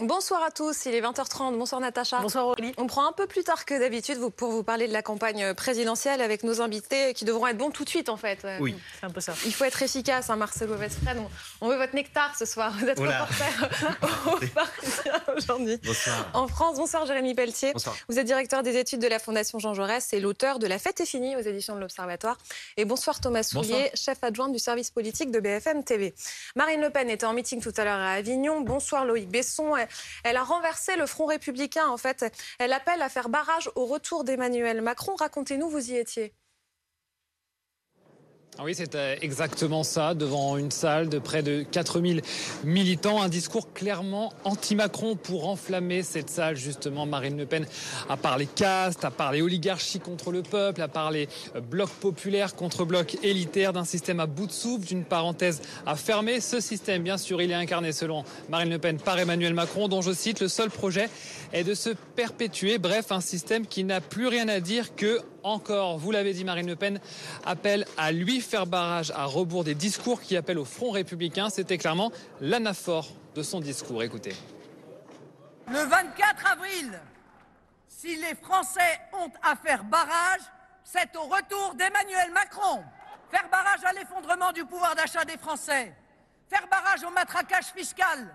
Bonsoir à tous, il est 20h30. Bonsoir Natacha. Bonsoir Aurélie. On prend un peu plus tard que d'habitude pour vous parler de la campagne présidentielle avec nos invités qui devront être bons tout de suite en fait. Oui, c'est un peu ça. Il faut être efficace, hein, Marcelo Vesfred. On, veut votre nectar ce soir. Vous êtes reporter aujourd'hui. Bonsoir. En France, bonsoir Jérémy Pelletier. Bonsoir. Vous êtes directeur des études de la Fondation Jean Jaurès et l'auteur de La fête est finie aux éditions de l'Observatoire. Et bonsoir Thomas Soulier, chef adjoint du service politique de BFM TV. Marine Le Pen était en meeting tout à l'heure à Avignon. Bonsoir Loïc Besson. Elle a renversé le Front républicain, en fait. Elle appelle à faire barrage au retour d'Emmanuel Macron. Racontez-nous, vous y étiez. Ah oui, c'est euh, exactement ça, devant une salle de près de 4000 militants. Un discours clairement anti-Macron pour enflammer cette salle, justement. Marine Le Pen a parlé caste, a parlé oligarchie contre le peuple, a parlé euh, bloc populaire contre bloc élitaire, d'un système à bout de souffle, d'une parenthèse à fermer. Ce système, bien sûr, il est incarné selon Marine Le Pen par Emmanuel Macron, dont je cite, le seul projet est de se perpétuer. Bref, un système qui n'a plus rien à dire que encore, vous l'avez dit, Marine Le Pen appelle à lui faire barrage à rebours des discours qui appellent au Front républicain. C'était clairement l'anaphore de son discours. Écoutez. Le 24 avril, si les Français ont à faire barrage, c'est au retour d'Emmanuel Macron. Faire barrage à l'effondrement du pouvoir d'achat des Français. Faire barrage au matraquage fiscal.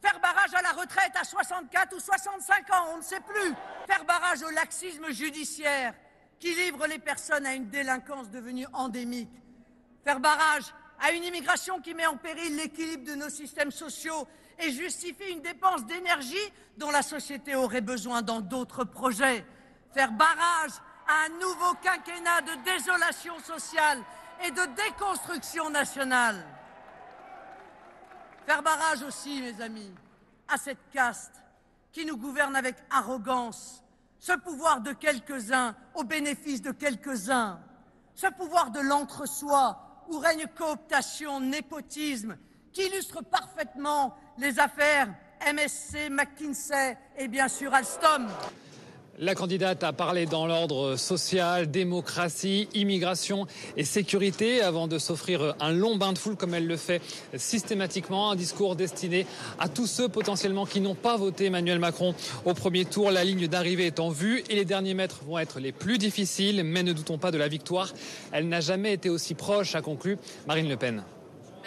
Faire barrage à la retraite à 64 ou 65 ans, on ne sait plus. Faire barrage au laxisme judiciaire qui livre les personnes à une délinquance devenue endémique. Faire barrage à une immigration qui met en péril l'équilibre de nos systèmes sociaux et justifie une dépense d'énergie dont la société aurait besoin dans d'autres projets. Faire barrage à un nouveau quinquennat de désolation sociale et de déconstruction nationale. Faire barrage aussi, mes amis, à cette caste qui nous gouverne avec arrogance, ce pouvoir de quelques-uns au bénéfice de quelques-uns, ce pouvoir de l'entre-soi où règne cooptation, népotisme, qui illustre parfaitement les affaires MSC, McKinsey et bien sûr Alstom. La candidate a parlé dans l'ordre social, démocratie, immigration et sécurité avant de s'offrir un long bain de foule comme elle le fait systématiquement. Un discours destiné à tous ceux potentiellement qui n'ont pas voté Emmanuel Macron au premier tour. La ligne d'arrivée est en vue et les derniers mètres vont être les plus difficiles, mais ne doutons pas de la victoire. Elle n'a jamais été aussi proche, a conclu Marine Le Pen.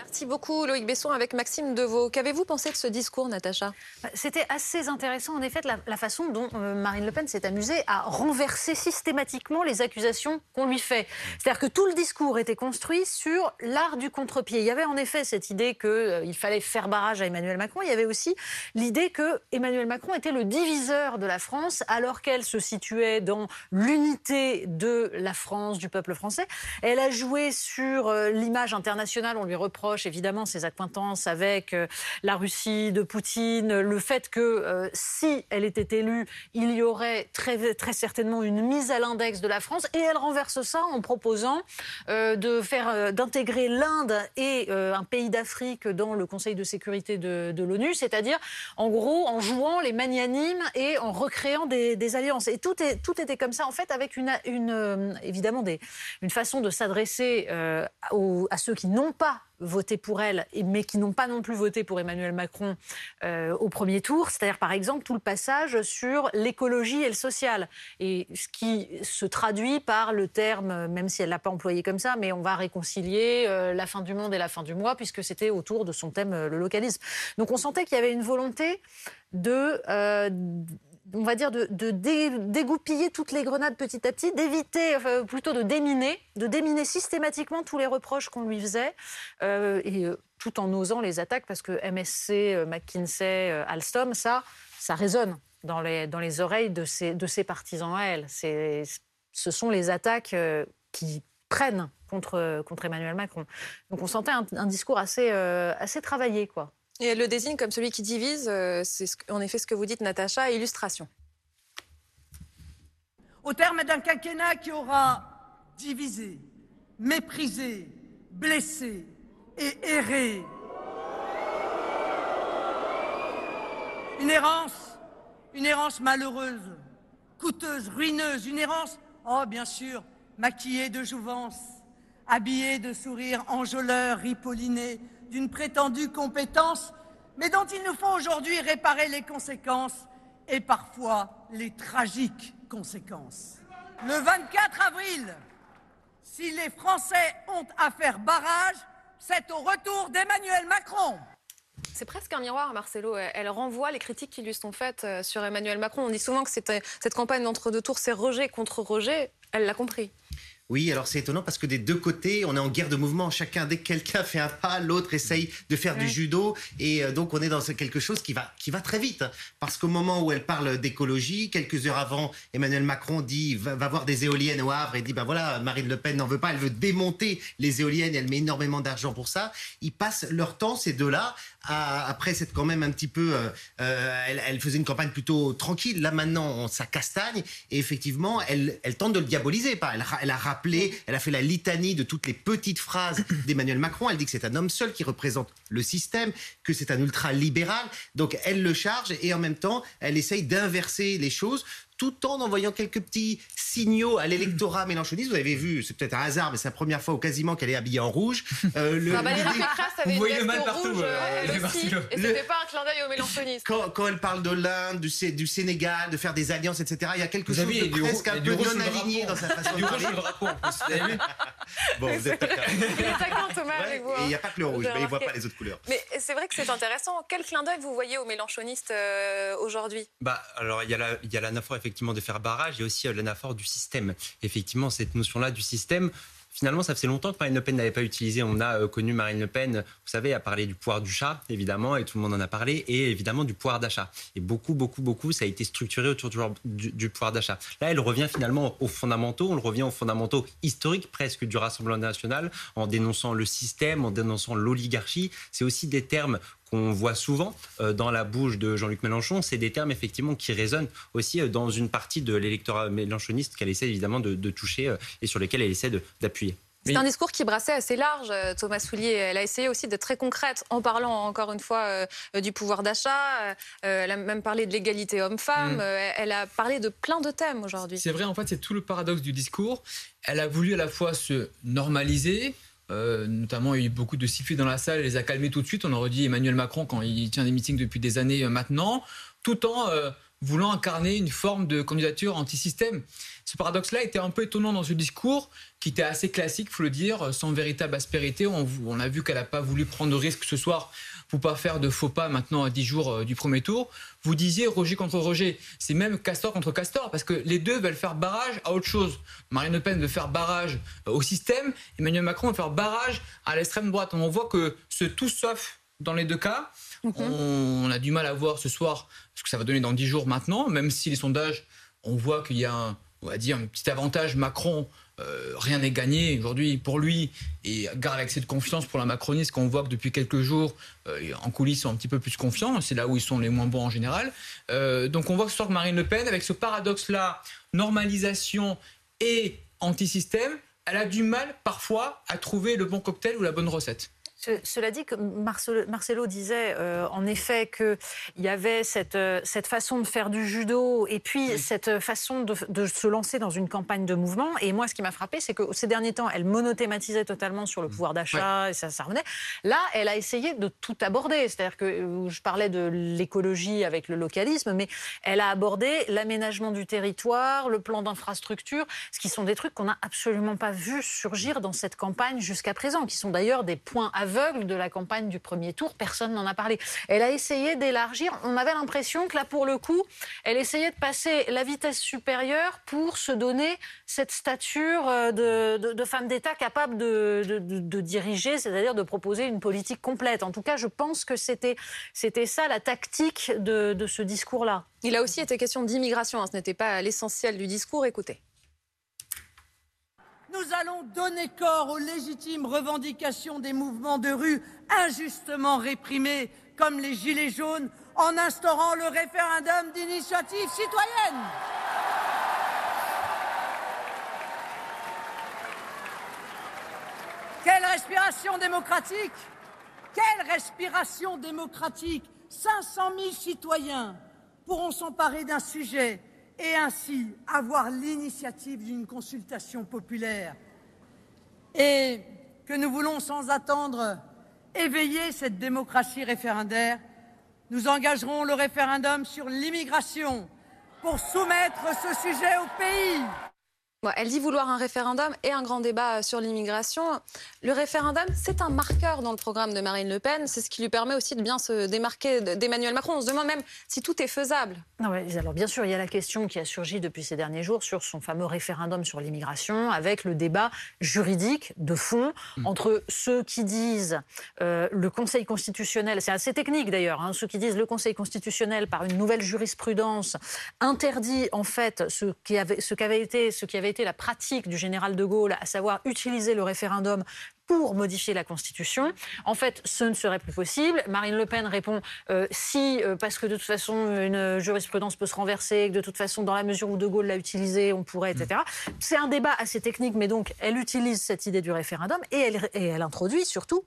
Merci beaucoup Loïc Besson avec Maxime Deveau. Qu'avez-vous pensé de ce discours, Natacha? C'était assez intéressant en effet la, façon dont euh, Marine Le Pen s'est amusée à renverser systématiquement les accusations qu'on lui fait. C'est-à-dire que tout le discours était construit sur l'art du contre-pied. Il y avait en effet cette idée qu'il euh, fallait faire barrage à Emmanuel Macron. Il y avait aussi l'idée que Emmanuel Macron était le diviseur de la France alors qu'elle se situait dans l'unité de la France, du peuple français. Elle a joué sur euh, l'image internationale. On lui reproche évidemment ses acquaintances avec euh, la Russie de Poutine, le fait que euh, si elle était élue, il y aurait très, certainement une mise à l'index de la France. Et elle renverse ça en proposant euh, de faire d'intégrer l'Inde et un pays d'Afrique dans le Conseil de sécurité de, l'ONU, c'est-à-dire en gros en jouant les magnanimes et en recréant des, alliances. Et tout, était comme ça en fait avec une, évidemment une façon de s'adresser à ceux qui n'ont pas voté pour elle, mais qui n'ont pas non plus voté pour Emmanuel Macron euh, au premier tour. C'est-à-dire, par exemple, tout le passage sur l'écologie et le social. Et ce qui se traduit par le terme, même si elle l'a pas employé comme ça, mais on va réconcilier euh, la fin du monde et la fin du mois, puisque c'était autour de son thème, euh, le localisme. Donc on sentait qu'il y avait une volonté de on va dire, de, dégoupiller toutes les grenades petit à petit, d'éviter, plutôt de déminer, de déminer systématiquement tous les reproches qu'on lui faisait, euh, et euh, tout en osant les attaques, parce que MSC, euh, McKinsey, Alstom, ça, ça résonne dans les, oreilles de ses, partisans à elle. Ce sont les attaques qui prennent contre, Emmanuel Macron. Donc on sentait un, un discours assez, assez travaillé, quoi. Et elle le désigne comme celui qui divise. Euh, c'est en effet ce que vous dites, Natacha. Illustration. Au terme d'un quinquennat qui aura divisé, méprisé, blessé et erré. Une errance, une errance malheureuse, coûteuse, ruineuse, une errance, oh bien sûr, maquillée de jouvence, habillée de sourires enjôleurs, ripollinés, d'une prétendue compétence, mais dont il nous faut aujourd'hui réparer les conséquences et parfois les tragiques conséquences. Le 24 avril, si les Français ont à faire barrage, c'est au retour d'Emmanuel Macron. C'est presque un miroir, Marcelo. Elle renvoie les critiques qui lui sont faites euh, sur Emmanuel Macron. On dit souvent que cette campagne d'entre-deux tours, c'est rejet contre rejet. Elle l'a compris. Oui, alors c'est étonnant parce que des deux côtés, on est en guerre de mouvement. Chacun, dès que quelqu'un fait un pas, l'autre essaye de faire du judo. Et euh, donc, on est dans quelque chose qui va, qui va très vite. Parce qu'au moment où elle parle d'écologie, quelques heures avant, Emmanuel Macron dit va, voir des éoliennes au Havre et dit ben voilà, Marine Le Pen n'en veut pas, elle veut démonter les éoliennes, elle met énormément d'argent pour ça. Ils passent leur temps, ces deux-là, après c'est quand même un petit peu, euh, euh, elle, faisait une campagne plutôt tranquille. Là maintenant, ça castagne et effectivement, elle, elle tente de le diaboliser. Pas, elle, elle a rappelé, elle a fait la litanie de toutes les petites phrases d'Emmanuel Macron. Elle dit que c'est un homme seul qui représente le système, que c'est un ultra libéral. Donc elle le charge et en même temps, elle essaye d'inverser les choses tout en envoyant quelques petits signaux à l'électorat mélanchoniste. Vous avez vu, c'est peut-être un hasard, mais c'est la première fois quasiment qu'elle est habillée en rouge. Euh, le, ah, Valérie Pécresse avait une veste mal partout, rouge, euh, elle aussi, et c'était pas un clin d'œil aux mélanchonistes. Quand, elle parle de l'Inde, du, du, Sénégal, de faire des alliances, etc., il y a quelque chose de presque un peu non aligné dans sa façon de parler. bon, vous êtes Il est taquin, Thomas, avec vous. Et il n'y a pas que le rouge, mais il ne voit pas les autres couleurs. Mais c'est vrai que c'est intéressant. Quel clin d'œil vous voyez aux mélanchonistes euh, aujourd'hui? Bah, alors, il y a l'anaphore, effectivement effectivement de faire barrage et aussi euh, l'anaphore du système. Effectivement, cette notion-là du système, finalement, ça faisait longtemps que Marine Le Pen n'avait pas utilisé. On a euh, connu Marine Le Pen, vous savez, à parler du pouvoir du chat, évidemment, et tout le monde en a parlé, et évidemment du pouvoir d'achat. Et beaucoup, beaucoup, beaucoup, ça a été structuré autour du, du pouvoir d'achat. Là, elle revient finalement aux fondamentaux, on le revient aux fondamentaux historiques presque du Rassemblement national, en dénonçant le système, en dénonçant l'oligarchie. C'est aussi des termes qu'on voit souvent euh, dans la bouche de Jean-Luc Mélenchon, c'est des termes effectivement qui résonnent aussi euh, dans une partie de l'électorat mélenchoniste qu'elle essaie évidemment de, toucher euh, et sur lequel elle essaie d'appuyer. C'est un discours qui brassait assez large, Thomas Soulier. Elle a essayé aussi d'être très concrète en parlant encore une fois du pouvoir d'achat. elle a même parlé de l'égalité homme-femme. Mm. elle a parlé de plein de thèmes aujourd'hui. C'est vrai, en fait, c'est tout le paradoxe du discours. Elle a voulu à la fois se normaliser, euh, notamment, il y a eu beaucoup de sifflets dans la salle, elle les a calmés tout de suite. On aurait dit Emmanuel Macron quand il tient des meetings depuis des années euh, maintenant, tout en euh, voulant incarner une forme de candidature anti-système. Ce paradoxe-là était un peu étonnant dans ce discours, qui était assez classique, faut le dire, sans véritable aspérité. On, on a vu qu'elle n'a pas voulu prendre de risque ce soir pas faire de faux pas maintenant à 10 jours euh, du premier tour. Vous disiez Roger contre Roger. C'est même Castor contre Castor, parce que les deux veulent faire barrage à autre chose. Marine Le Pen veut faire barrage euh, au système, Emmanuel Macron veut faire barrage à l'extrême droite. On voit que ce tout sauf dans les deux cas, mhm. on, a du mal à voir ce soir ce que ça va donner dans 10 jours maintenant, même si les sondages, on voit qu'il y a un, on va dire, un petit avantage Macron euh, rien n'est gagné aujourd'hui pour lui. Et garde l'accès de confiance pour la macroniste qu'on voit que depuis quelques jours euh, en coulisses ils sont un petit peu plus confiants. C'est là où ils sont les moins bons en général. Euh, donc on voit que Marine Le Pen avec ce paradoxe là normalisation et anti-système. Elle a du mal parfois à trouver le bon cocktail ou la bonne recette cela dit, que Marcelo, disait euh, en effet qu'il y avait cette, euh, cette façon de faire du judo et puis cette façon de, se lancer dans une campagne de mouvement. Et moi, ce qui m'a frappé, c'est que ces derniers temps, elle monothématisait totalement sur le mm. pouvoir d'achat et ça, ça revenait. Là, elle a essayé de tout aborder. C'est-à-dire que euh, je parlais de l'écologie avec le localisme, mais elle a abordé l'aménagement du territoire, le plan d'infrastructure, ce qui sont des trucs qu'on n'a absolument pas vu surgir dans cette campagne jusqu'à présent, qui sont d'ailleurs des points à aveugle de la campagne du premier tour. Personne n'en a parlé. Elle a essayé d'élargir. On avait l'impression que là, pour le coup, elle essayait de passer la vitesse supérieure pour se donner cette stature euh, de, femme d'État capable de, diriger, c'est-à-dire de proposer une politique complète. En tout cas, je pense que c'était ça la tactique de, ce discours-là. Il a aussi été question d'immigration. Hein. Ce n'était pas l'essentiel du discours. Écoutez. Nous allons donner corps aux légitimes revendications des mouvements de rue injustement réprimés, comme les Gilets jaunes, en instaurant le référendum d'initiative citoyenne. Quelle respiration démocratique Quelle respiration démocratique 500 000 citoyens pourront s'emparer d'un sujet et ainsi avoir l'initiative d'une consultation populaire. Et que nous voulons sans attendre éveiller cette démocratie référendaire Nous engagerons le référendum sur l'immigration pour soumettre ce sujet au pays elle dit vouloir un référendum et un grand débat euh, sur l'immigration. Le référendum, c'est un marqueur dans le programme de Marine Le Pen. C'est ce qui lui permet aussi de bien se démarquer d'Emmanuel Macron. On se demande même si tout est faisable. Non, alors bien sûr, il y a la question qui a surgi depuis ces derniers jours sur son fameux référendum sur l'immigration, avec le débat juridique de fond hmm. entre ceux qui disent euh, le Conseil constitutionnel, c'est assez technique d'ailleurs, hein, ceux qui disent le Conseil constitutionnel par une nouvelle jurisprudence interdit en fait ce qui avait, ce qu'avait été, ce qui avait été la pratique du général de Gaulle, à savoir utiliser le référendum pour modifier la Constitution. En fait, ce ne serait plus possible. Marine Le Pen répond euh, si, euh, parce que de toute façon, une jurisprudence peut se renverser, que de toute façon, dans la mesure où De Gaulle l'a utilisé, on pourrait, etc. C'est un débat assez technique, mais donc elle utilise cette idée du référendum et elle, et elle introduit surtout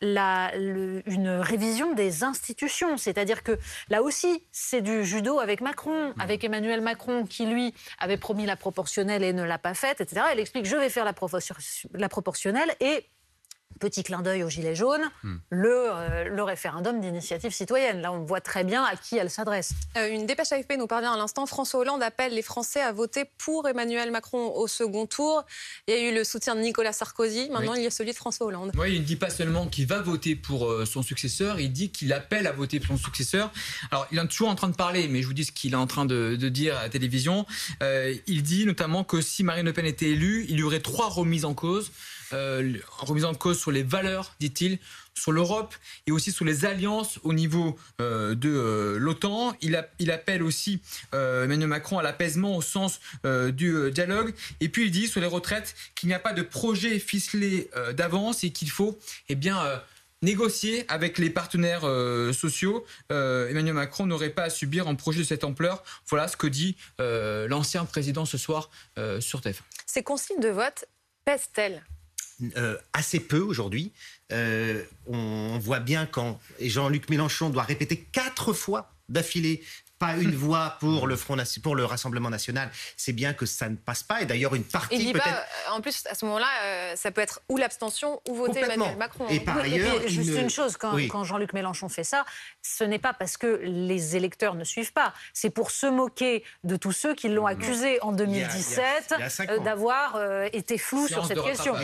la, une révision des institutions. C'est-à-dire que là aussi, c'est du judo avec Macron, avec Emmanuel Macron qui, lui, avait promis la proportionnelle et ne l'a pas faite, etc. Elle explique je vais faire la, la proportionnelle et Petit clin d'œil aux Gilets jaunes, hmm. le, euh, le, référendum d'initiative citoyenne. Là, on voit très bien à qui elle s'adresse. Euh, une dépêche AFP nous parvient à l'instant. François Hollande appelle les Français à voter pour Emmanuel Macron au second tour. Il y a eu le soutien de Nicolas Sarkozy. Maintenant, il y a celui de François Hollande. Oui, il ne dit pas seulement qu'il va voter pour euh, son successeur, il dit qu'il appelle à voter pour son successeur. Alors, il est toujours en train de parler, mais je vous dis ce qu'il est en train de, de, dire à la télévision. il dit notamment que si Marine Le Pen était élue, il y aurait trois remises en cause. Euh, remise en cause sur les valeurs, dit-il, sur l'Europe et aussi sur les alliances au niveau euh, de euh, l'OTAN. Il, appelle aussi Emmanuel Macron à l'apaisement au sens du dialogue. Et puis il dit sur les retraites qu'il n'y a pas de projet ficelé d'avance et qu'il faut eh bien, négocier avec les partenaires sociaux. Emmanuel Macron n'aurait pas à subir un projet de cette ampleur. Voilà ce que dit l'ancien président ce soir sur TF. Ces consignes de vote pèsent-elles? Euh, assez peu aujourd'hui. Euh, on voit bien quand Jean-Luc Mélenchon doit répéter quatre fois d'affilée pas une voix pour le Front pour le Rassemblement national, c'est bien que ça ne passe pas. Et d'ailleurs, une partie peut-être. Euh, en plus, à ce moment-là, euh, ça peut être ou l'abstention ou voter Emmanuel Macron. Et par ailleurs, juste une chose, quand, quand Jean-Luc Mélenchon fait ça, ce n'est pas parce que les électeurs ne suivent pas. C'est pour se moquer de tous ceux qui l'ont accusé en 2017 euh, d'avoir été flou sur cette question.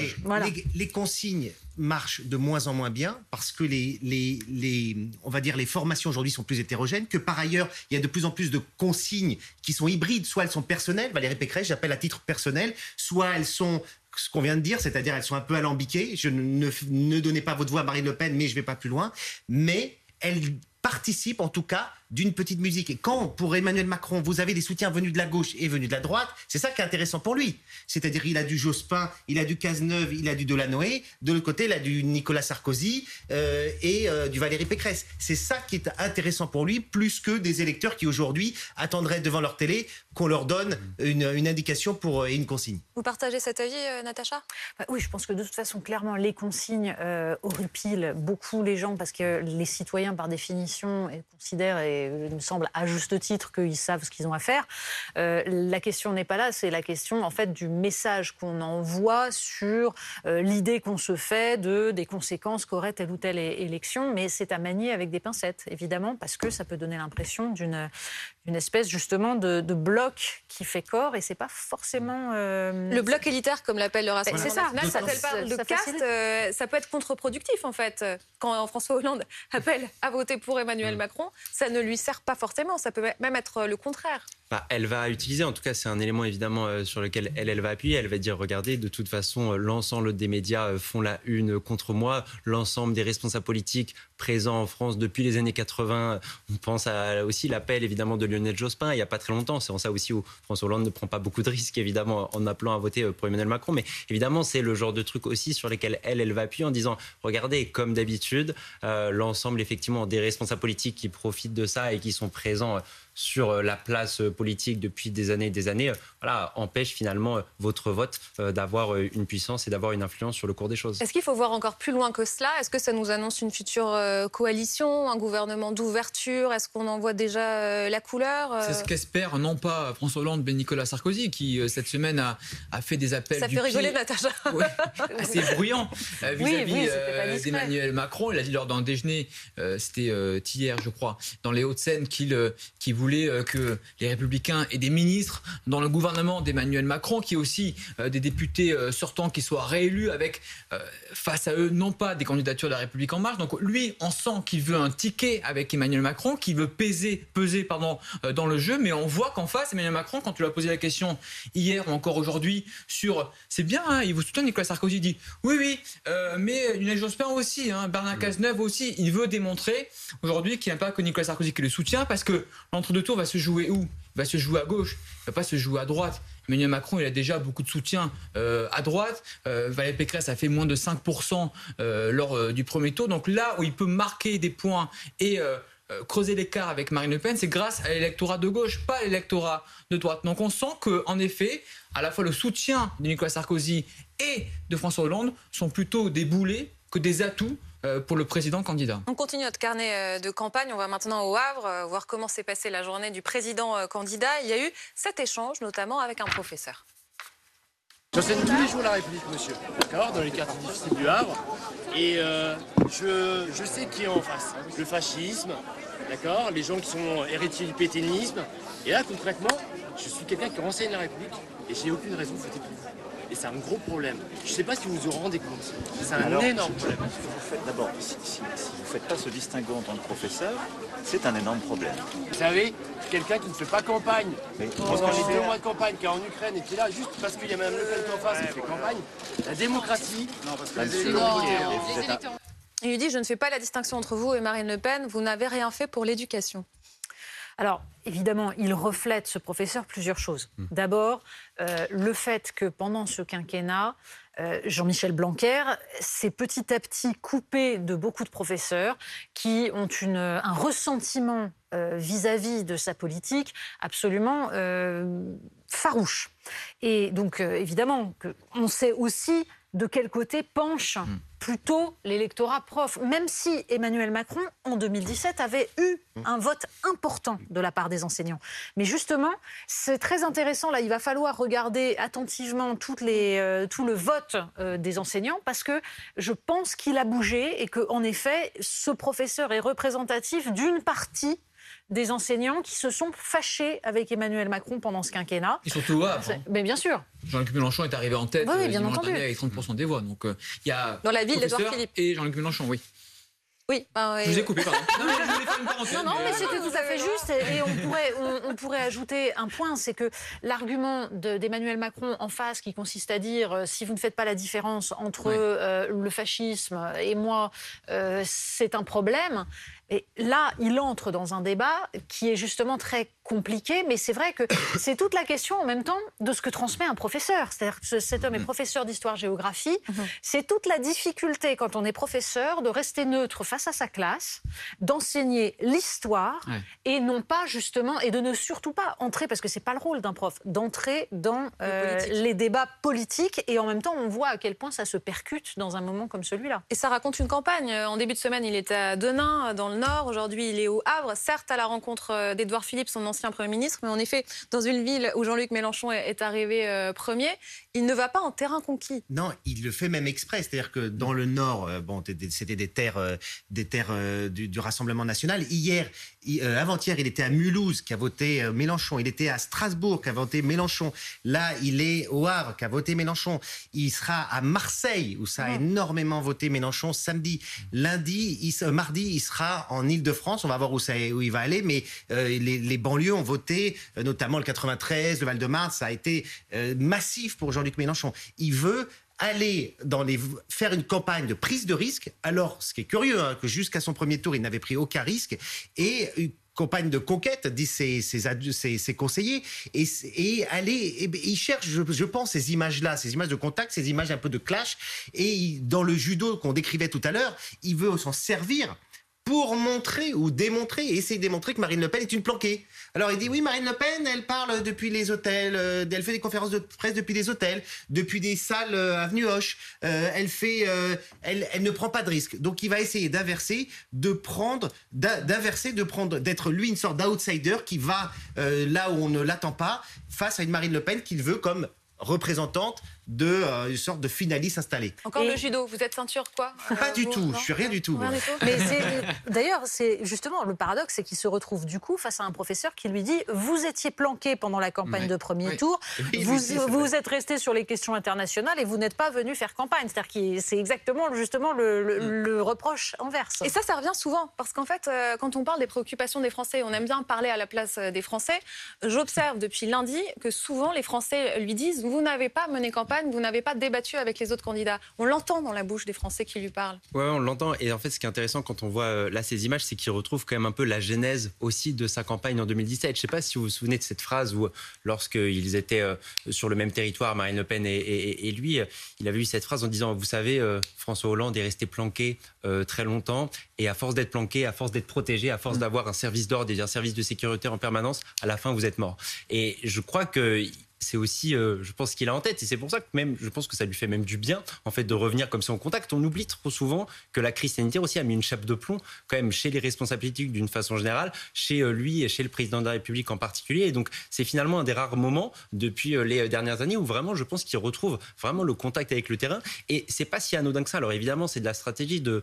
les consignes marche de moins en moins bien parce que les, les, on va dire les formations aujourd'hui sont plus hétérogènes, que par ailleurs, il y a de plus en plus de consignes qui sont hybrides, soit elles sont personnelles, Valérie Pécresse, j'appelle à titre personnel, soit elles sont ce qu'on vient de dire, c'est-à-dire elles sont un peu alambiquées. Je ne, ne donnez pas votre voix à Marine Le Pen, mais je vais pas plus loin. Mais elles participent en tout cas d'une petite musique. Et quand, pour Emmanuel Macron, vous avez des soutiens venus de la gauche et venus de la droite, c'est ça qui est intéressant pour lui. C'est-à-dire, il a du Jospin, il a du Cazeneuve, il a du Delanoë. De l'autre côté, il a du Nicolas Sarkozy euh, et euh, du Valérie Pécresse. C'est ça qui est intéressant pour lui, plus que des électeurs qui aujourd'hui attendraient devant leur télé qu'on leur donne une, indication pour, et une consigne. Vous partagez cet avis, euh, Natacha? Bah Oui, je pense que de toute façon, clairement, les consignes horripilent beaucoup les gens parce que les citoyens, par définition, considèrent et il me semble à juste titre qu'ils savent ce qu'ils ont à faire. Euh, la question n'est pas là, c'est la question en fait du message qu'on envoie sur euh, l'idée qu'on se fait de des conséquences qu'aurait telle ou telle élection, mais c'est à manier avec des pincettes, évidemment, parce que ça peut donner l'impression d'une une espèce justement de, bloc qui fait corps et c'est pas forcément euh, le bloc élitaire comme l'appelle le Rassemblement c'est ça, national. Ça, ça, de caste, ça peut être contre-productif en fait. Quand François Hollande appelle à voter pour Emmanuel mm. Macron, ça ne lui sert pas forcément. Ça peut même être le contraire. Bah, elle va utiliser, en tout cas, c'est un élément évidemment euh, sur lequel elle, elle va appuyer. Elle va dire regardez, de toute façon, euh, l'ensemble des médias font la une contre moi. L'ensemble des responsables politiques présents en France depuis les années 80. On pense à aussi l'appel évidemment de Lionel Jospin il n'y a pas très longtemps. C'est en ça aussi où François Hollande ne prend pas beaucoup de risques évidemment en appelant à voter pour Emmanuel Macron. Mais évidemment, c'est le genre de truc aussi sur lesquels elle, elle va appuyer en disant regardez, comme d'habitude, euh, l'ensemble effectivement des responsables politiques qui profitent de ça et qui sont présents sur la place politique depuis des années et des années, voilà, empêche finalement votre vote d'avoir une puissance et d'avoir une influence sur le cours des choses. Est-ce qu'il faut voir encore plus loin que cela? Est-ce que ça nous annonce une future coalition, un gouvernement d'ouverture? Est-ce qu'on en voit déjà la couleur C'est ce qu'espère non pas François Hollande, mais Nicolas Sarkozy, qui cette semaine a, a fait des appels. Ça fait rigoler, Natacha. assez bruyant vis-à-vis d'Emmanuel Macron. Il a dit lors d'un déjeuner, c'était hier, je crois, dans les Hauts-de-Seine, qu'il qui voulait que les Républicains aient des ministres dans le gouvernement d'Emmanuel Macron, qui aussi des députés sortants qui soient réélus avec face à eux non pas des candidatures de la République en marche. Donc lui, on sent qu'il veut un ticket avec Emmanuel Macron, qu'il veut peser, peser pardon, dans le jeu, mais on voit qu'en face, Emmanuel Macron, quand tu lui as posé la question hier ou encore aujourd'hui sur c'est bien, hein, il vous soutient, Nicolas Sarkozy dit oui, oui, euh, mais Lionel Jospin aussi, hein, Bernard Cazeneuve aussi, il veut démontrer aujourd'hui qu'il n'y a pas que Nicolas Sarkozy qui le soutient parce que l'entre-deux tours va se jouer où? Va se jouer à gauche, va pas se jouer à droite. Emmanuel Macron, il a déjà beaucoup de soutien euh, à droite. Euh, Valérie Pécresse a fait moins de 5% euh, lors du premier tour. Donc là où il peut marquer des points et creuser l'écart avec Marine Le Pen, c'est grâce à l'électorat de gauche, pas l'électorat de droite. Donc on sent que, en effet, à la fois le soutien de Nicolas Sarkozy et de François Hollande sont plutôt des boulets que des atouts euh, pour le président candidat. On continue notre carnet euh, de campagne. On va maintenant au Havre euh, voir comment s'est passée la journée du président candidat. Il y a eu cet échange, notamment avec un professeur. J'enseigne tous les jours la République, monsieur, d'accord, dans les quartiers difficiles du Havre. Et je, je, sais qui est en face. Le fascisme, d'accord, les gens qui sont héritiers du pétainisme. Et là, concrètement, je suis quelqu'un qui renseigne la République et j'ai aucune raison de voter pour. Et c'est un gros problème. Je ne sais pas si vous vous rendez compte. C'est un énorme problème. D'abord, si, vous ne faites pas ce distinguo en tant que professeur, c'est un énorme problème. Vous savez, quelqu'un qui ne fait pas campagne, mais, pendant les deux mois de campagne, qui est en Ukraine et qui est là juste parce qu'il y a Mme Le Pen qui en face qui fait campagne, la démocratie, non, parce que les électeurs... Il lui dit, je ne fais pas la distinction entre vous et Marine Le Pen, vous n'avez rien fait pour l'éducation. Alors, évidemment, il reflète, ce professeur, plusieurs choses. Hmm. D'abord, euh, le fait que pendant ce quinquennat, euh, Jean-Michel Blanquer s'est petit à petit coupé de beaucoup de professeurs qui ont une, un ressentiment euh, vis-à-vis de sa politique absolument farouche. Et donc, évidemment, on sait aussi de quel côté penche hmm. plutôt l'électorat prof, même si Emmanuel Macron, en 2017, avait eu hmm. un vote important de la part des enseignants. Mais justement, c'est très intéressant, là, il va falloir regarder attentivement toutes les, euh, tout le vote euh, des enseignants, parce que je pense qu'il a bougé et qu'en effet, ce professeur est représentatif d'une partie des enseignants qui se sont fâchés avec Emmanuel Macron pendant ce quinquennat. Ils sont tout hein. Mais bien sûr. Jean-Luc Mélenchon est arrivé en tête oui, bien euh, entendu. avec 30% des voix. Donc euh, il y a dans la ville d'Edouard Philippe et Jean-Luc Mélenchon, oui. Oui, bah, Je vous ai coupé, pardon. non, non, mais c'était tout à fait juste. Et, on, pourrait, on, pourrait ajouter un point c'est que l'argument d'Emmanuel Macron en face, qui consiste à dire euh, si vous ne faites pas la différence entre le fascisme et moi, c'est un problème. Et là, il entre dans un débat qui est justement très compliqué, mais c'est vrai que c'est toute la question en même temps de ce que transmet un professeur. C'est-à-dire que cet homme est mhm. professeur d'histoire-géographie. Mhm. C'est toute la difficulté quand on est professeur de rester neutre face à sa classe, d'enseigner l'histoire et non pas justement, et de ne surtout pas entrer, parce que c'est pas le rôle d'un prof, d'entrer dans euh, les débats politiques. Et en même temps, on voit à quel point ça se percute dans un moment comme celui-là. Et ça raconte une campagne. En début de semaine, il était à Denain, dans le Nord. Aujourd'hui, il est au Havre, certes à la rencontre euh, d'Edouard Philippe, son ancien Premier ministre, mais en effet, dans une ville où Jean-Luc Mélenchon est arrivé euh, premier, il ne va pas en terrain conquis. Non, il le fait même exprès. C'est-à-dire que dans le Nord, euh, bon, c'était des terres, des terres du, Rassemblement national. Hier, avant-hier, il était à Mulhouse, qui a voté Mélenchon. Il était à Strasbourg, qui a voté Mélenchon. Là, il est au Havre, qui a voté Mélenchon. Il sera à Marseille, où ça a énormément voté Mélenchon samedi. Lundi, mardi, il sera en Ile-de-France. On va voir où, il va aller. Mais euh, les, banlieues ont voté, euh, notamment le 93, le Val-de-Marne. Ça a été euh, massif pour Jean-Luc Mélenchon. Il veut aller dans les, faire une campagne de prise de risque, alors ce qui est curieux, hein, que jusqu'à son premier tour, il n'avait pris aucun risque, et une campagne de conquête, disent ses, conseillers, et, aller, il cherche, je, pense, ces images-là, ces images de contact, ces images un peu de clash, et dans le judo qu'on décrivait tout à l'heure, il veut s'en servir pour montrer ou démontrer, essayer de démontrer que Marine Le Pen est une planquée. Alors il dit oui, Marine Le Pen, elle parle depuis les hôtels, euh, elle fait des conférences de presse depuis des hôtels, depuis des salles euh, avenue Hoche. Euh, elle fait, elle, elle ne prend pas de risque. Donc il va essayer d'inverser, de prendre, d'inverser, de prendre, d'être lui une sorte d'outsider qui va là où on ne l'attend pas face à une Marine Le Pen qu'il veut comme représentante de euh, une sorte de finaliste installé. Encore le judo, vous êtes ceinture quoi Pas du tout, je suis rien du tout. Mais d'ailleurs, c'est justement le paradoxe, c'est qu'il se retrouve du coup face à un professeur qui lui dit vous étiez planqué pendant la campagne de premier tour, vous, vous êtes resté sur les questions internationales et vous n'êtes pas venu faire campagne. C'est-à-dire que c'est exactement justement le, mm. reproche inverse. Et ça, ça revient souvent parce qu'en fait, euh, quand on parle des préoccupations des Français, on aime bien parler à la place euh, des Français. J'observe depuis lundi que souvent les Français lui disent vous n'avez pas mené campagne vous n'avez pas débattu avec les autres candidats. On l'entend dans la bouche des Français qui lui parlent. Oui, on l'entend. Et en fait, ce qui est intéressant quand on voit euh, là ces images, c'est qu'il retrouve quand même un peu la genèse aussi de sa campagne en 2017. Je ne sais pas si vous vous souvenez de cette phrase où, lorsqu'ils étaient euh, sur le même territoire, Marine Le Pen et, lui, il avait eu cette phrase en disant Vous savez, euh, François Hollande est resté planqué très longtemps. Et à force d'être planqué, à force d'être protégé, à force mm. d'avoir un service d'ordre et un service de sécurité en permanence, à la fin, vous êtes mort. Et je crois que c'est aussi, euh, je pense qu'il a en tête. Et c'est pour ça que même, je pense que ça lui fait même du bien, en fait, de revenir comme ça en contact. On oublie trop souvent que la crise sanitaire aussi a mis une chape de plomb, quand même, chez les responsables politiques d'une façon générale, chez euh, lui et chez le président de la République en particulier. Et donc, c'est finalement un des rares moments depuis euh, les dernières années où vraiment, je pense qu'il retrouve vraiment le contact avec le terrain. Et c'est pas si anodin que ça. Alors évidemment, c'est de la stratégie de,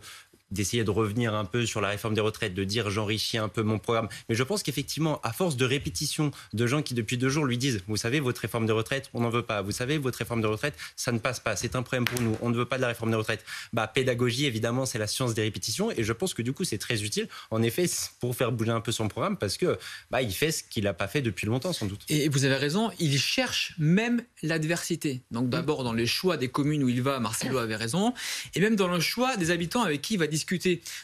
d'essayer de revenir un peu sur la réforme des retraites, de dire j'enrichis un peu mon programme. Mais je pense qu'effectivement, à force de répétition de gens qui depuis deux jours lui disent, vous savez, votre réforme de retraite, on n'en veut pas. Vous savez, votre réforme de retraite, ça ne passe pas. C'est un problème pour nous. On ne veut pas de la réforme de retraite. Bah, pédagogie, évidemment, c'est la science des répétitions. Et je pense que du coup, c'est très utile, en effet, pour faire bouger un peu son programme, parce que bah, il fait ce qu'il n'a pas fait depuis longtemps, sans doute. Et vous avez raison, il cherche même l'adversité. Donc d'abord dans les choix des communes où il va, Marcelo avait raison, et même dans le choix des habitants avec qui il va discuter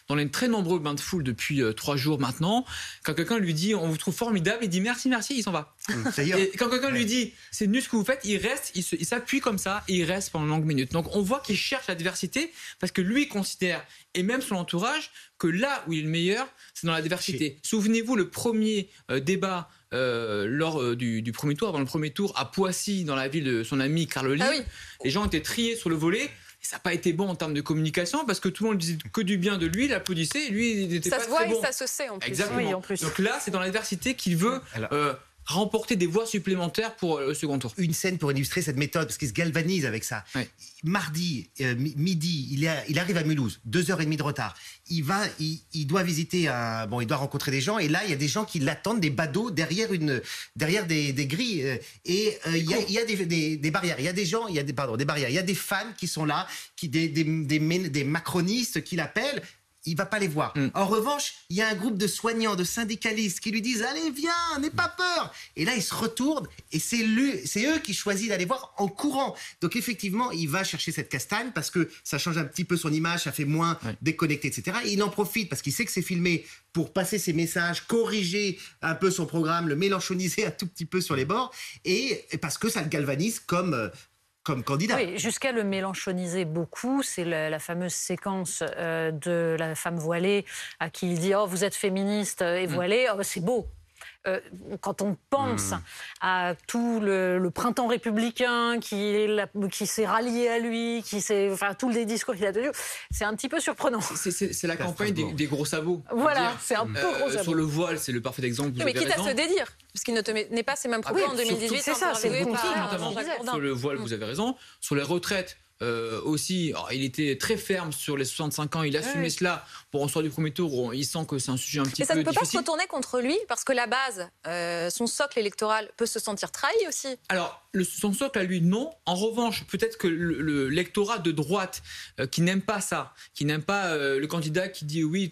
dans les très nombreux bains de foule depuis euh, trois jours maintenant. Quand quelqu'un lui dit on vous trouve formidable, il dit merci, merci, il s'en va. Hum, et quand quelqu'un lui dit c'est nul ce que vous faites, il reste, il s'appuie comme ça et il reste pendant une longue minute. Donc on voit qu'il cherche l'adversité parce que lui considère, et même son entourage, que là où il est le meilleur, c'est dans la diversité. Souvenez-vous le premier euh, débat euh, lors du, premier tour, dans le premier tour, à Poissy, dans la ville de son ami Carl ah Les gens étaient triés sur le volet ça n'a pas été bon en termes de communication parce que tout le monde disait que du bien de lui, il applaudissait, et lui, il n'était pas Ça se voit et ça se sait en plus. Exactement. Donc là, c'est dans l'adversité qu'il veut euh, remporter des voix supplémentaires pour euh, le second tour. Une scène pour illustrer cette méthode, parce qu'il se galvanise avec ça. Mardi, euh, midi, il, arrive à Mulhouse, deux heures et demie de retard. Il va, il, doit visiter un, bon, il doit rencontrer des gens, et là, il y a des gens qui l'attendent, des badauds derrière une, derrière des, grilles, euh, et il y, a, il y a des, des, barrières. Il y a des gens, il y a des, pardon, des barrières. Il y a des fans qui sont là, qui, des macronistes qui l'appellent il va pas les voir. Mm. En revanche, il y a un groupe de soignants, de syndicalistes qui lui disent Allez, viens, n'aie pas peur. Et là, il se retourne et c'est eux qui choisissent d'aller voir en courant. Donc, effectivement, il va chercher cette castagne parce que ça change un petit peu son image, ça fait moins déconnecté, etc. Et il en profite parce qu'il sait que c'est filmé pour passer ses messages, corriger un peu son programme, le mélanchoniser un tout petit peu sur les bords, et parce que ça le galvanise comme, euh, comme candidat. Oui, jusqu'à le mélanchoniser beaucoup. C'est la, fameuse séquence euh, de la femme voilée à qui il dit Oh, vous êtes féministe et mm. voilée, oh, c'est beau. Euh, quand on pense hmm. à tout le, printemps républicain qui, qui s'est rallié à lui, qui enfin tous les discours qu'il a tenus, c'est un petit peu surprenant. C'est la campagne des, gros sabots. Voilà, c'est un peu gros euh, Sur le voile, c'est le parfait exemple. mais quitte à se dédire, parce qu'il ne n'est pas ces mêmes propos en 2018. C'est ça, c'est le Sur le voile, vous avez raison. Sur les retraites, euh, aussi, il était très ferme sur les 65 ans, il assumait cela. Pour en sortir du premier tour, il sent que c'est un sujet un petit peu. Mais ça ne peut pas se retourner contre lui, parce que la base, euh, son socle électoral peut se sentir trahi aussi. Alors, le, son socle à lui, non. En revanche, peut-être que le, lectorat de droite, euh, qui n'aime pas ça, qui n'aime pas le candidat qui dit oui,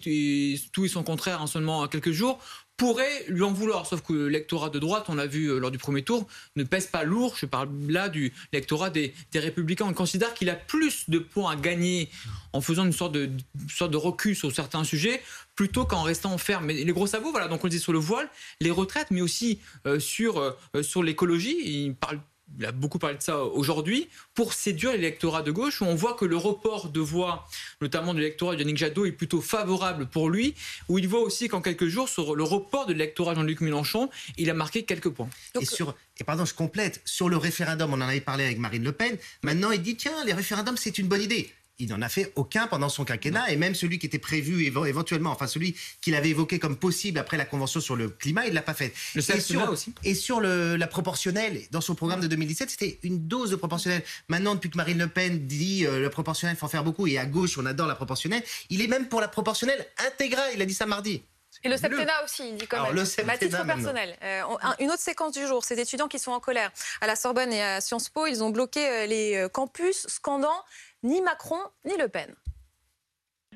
tout est son contraire en seulement quelques jours, pourrait lui en vouloir. Sauf que l'électorat de droite, on l'a vu euh, lors du premier tour, ne pèse pas lourd. Je parle là du lectorat des, Républicains. On considère qu'il a plus de points à gagner en faisant une sorte de, recul sur certains sujets plutôt qu'en restant ferme. Les gros sabots, voilà, donc on le dit sur le voile, les retraites, mais aussi euh, sur, euh, sur l'écologie. Il parle il a beaucoup parlé de ça aujourd'hui, pour séduire l'électorat de gauche, où on voit que le report de voix, notamment de l'électorat de Yannick Jadot, est plutôt favorable pour lui, où il voit aussi qu'en quelques jours, sur le report de l'électorat Jean-Luc Mélenchon, il a marqué quelques points. et sur, et pardon, je complète, sur le référendum, on en avait parlé avec Marine Le Pen, maintenant il dit, tiens, les référendums, c'est une bonne idée il n'en a fait aucun pendant son quinquennat, et même celui qui était prévu éventuellement, enfin celui qu'il avait évoqué comme possible après la Convention sur le climat, il ne l'a pas fait. Le et sur, aussi. Et sur le, la proportionnelle, dans son programme de 2017, c'était une dose de proportionnelle. Maintenant, depuis que Marine Le Pen dit euh, le proportionnel, il faut en faire beaucoup, et à gauche, on adore la proportionnelle, il est même pour la proportionnelle intégrale, il a dit ça mardi. Et le septennat aussi, il dit quand même. Le à titre personnel. Euh, une autre séquence du jour, ces étudiants qui sont en colère. À la Sorbonne et à Sciences Po, ils ont bloqué euh, les campus, scandant ni Macron ni Le Pen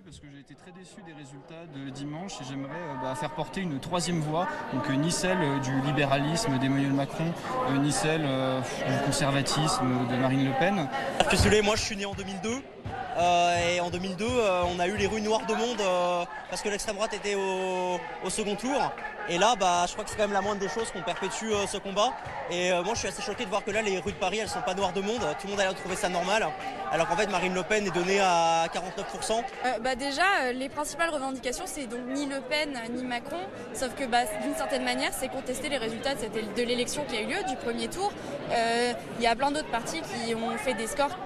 parce que j'ai été très déçu des résultats de dimanche et j'aimerais euh, bah, faire porter une troisième voix, donc euh, ni celle euh, du libéralisme d'Emmanuel Macron, ni celle du conservatisme de Marine Le Pen. moi je suis né en 2002 et en 2002 on a eu les rues noires de monde parce que l'extrême droite était au second tour et là, bah, je crois que c'est quand même la moindre des choses qu'on perpétue euh, ce combat. Et euh, moi, je suis assez choqué de voir que là, les rues de Paris, elles sont pas noires de monde. Tout le monde a l'air de trouver ça normal. Alors qu'en fait, Marine Le Pen est donnée à 49%. Euh, bah, déjà, les principales revendications, c'est donc ni Le Pen ni Macron. Sauf que bah, d'une certaine manière, c'est contester les résultats de l'élection qui a eu lieu, du premier tour. Il y a plein d'autres partis qui ont fait des scores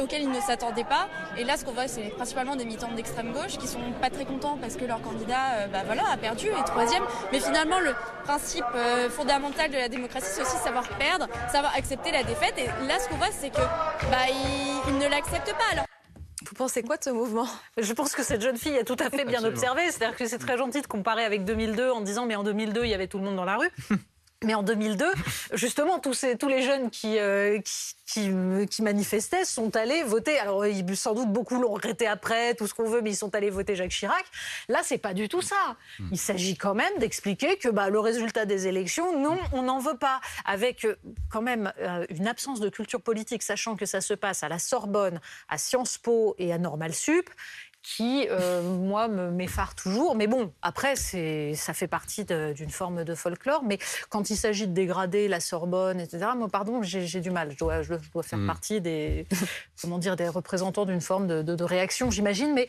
auxquels ils ne s'attendaient pas. Et là, ce qu'on voit, c'est principalement des militants d'extrême gauche qui sont pas très contents parce que leur candidat bah, a perdu et troisième. Mais finalement, le principe euh, fondamental de la démocratie, c'est aussi savoir perdre, savoir accepter la défaite. Et là, ce qu'on voit, c'est que bah, il, ne l'accepte pas. Alors. Vous pensez quoi de ce mouvement? Je pense que cette jeune fille a tout à fait bien observé. C'est-à-dire que c'est très gentil de comparer avec 2002 en disant mais en 2002 il y avait tout le monde dans la rue. Mais en 2002, justement, tous, ces, tous les jeunes qui, euh, qui, qui, manifestaient sont allés voter. Alors, sans doute beaucoup l'ont regretté après, tout ce qu'on veut, mais ils sont allés voter Jacques Chirac. Là, c'est pas du tout ça. Hmm. Il s'agit quand même d'expliquer que bah, le résultat des élections, non, on n'en veut pas. Avec euh, quand même euh, une absence de culture politique, sachant que ça se passe à la Sorbonne, à Sciences Po et à Normal Sup qui, euh, moi, m'effare toujours. Mais bon, après, ça fait partie d'une forme de folklore. Mais quand il s'agit de dégrader la Sorbonne, etc., moi, pardon, j'ai du mal. Je dois, je dois faire mm. partie des, comment dire, des représentants d'une forme de, de, réaction, j'imagine. Mais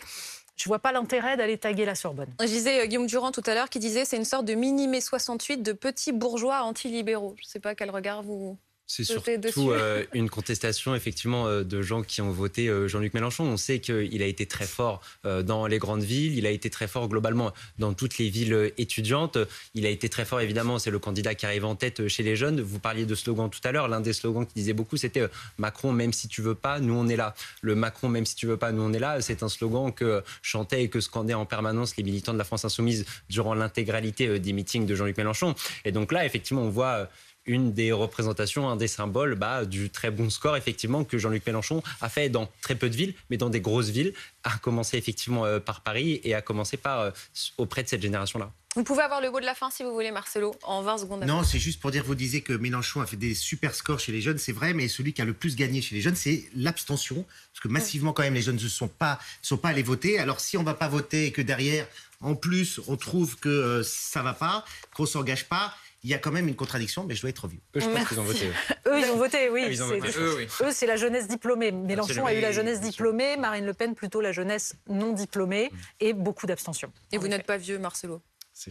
je vois pas l'intérêt d'aller taguer la Sorbonne. Je disais euh, Guillaume Durand tout à l'heure qui disait c'est une sorte de mini-mai 68 de petits bourgeois anti-libéraux. Je ne sais pas quel regard vous c'est surtout euh, une contestation effectivement euh, de gens qui ont voté euh, Jean-Luc Mélenchon. On sait qu'il a été très fort dans les grandes villes, il a été très fort globalement dans toutes les villes étudiantes. Il a été très fort évidemment, c'est le candidat qui arrive en tête chez les jeunes. Vous parliez de slogan tout à l'heure. L'un des slogans qui disait beaucoup, c'était Macron même si tu veux pas, nous on est là. Le Macron même si tu veux pas, nous on est là. C'est un slogan que chantaient et que scandaient en permanence les militants de la France insoumise durant l'intégralité des meetings de Jean-Luc Mélenchon. Et donc là, effectivement, on voit une des représentations, un des symboles bah, du très bon score effectivement que Jean-Luc Mélenchon a fait dans très peu de villes, mais dans des grosses villes, à commencer effectivement euh, par Paris et à commencer par euh, auprès de cette génération-là. Vous pouvez avoir le mot de la fin si vous voulez, Marcelo, en 20 secondes. Non, c'est juste pour dire, vous disiez que Mélenchon a fait des super scores chez les jeunes, c'est vrai, mais celui qui a le plus gagné chez les jeunes, c'est l'abstention, parce que massivement quand même les jeunes ne sont pas, sont pas allés voter. Alors si on ne va pas voter et que derrière, en plus, on trouve que euh, ça va pas, qu'on s'engage pas, il y a quand même une contradiction, mais je dois être revu. Eux, je pense qu'ils ont voté. Eux, ils ont voté, oui. Ah, eux, c'est la jeunesse diplômée. Mélenchon a eu la jeunesse diplômée, Marine Le Pen plutôt la jeunesse non diplômée mm. et beaucoup d'abstention. Et vous n'êtes pas vieux, Marcelo.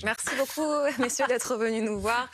Merci beaucoup, messieurs, d'être venus nous voir.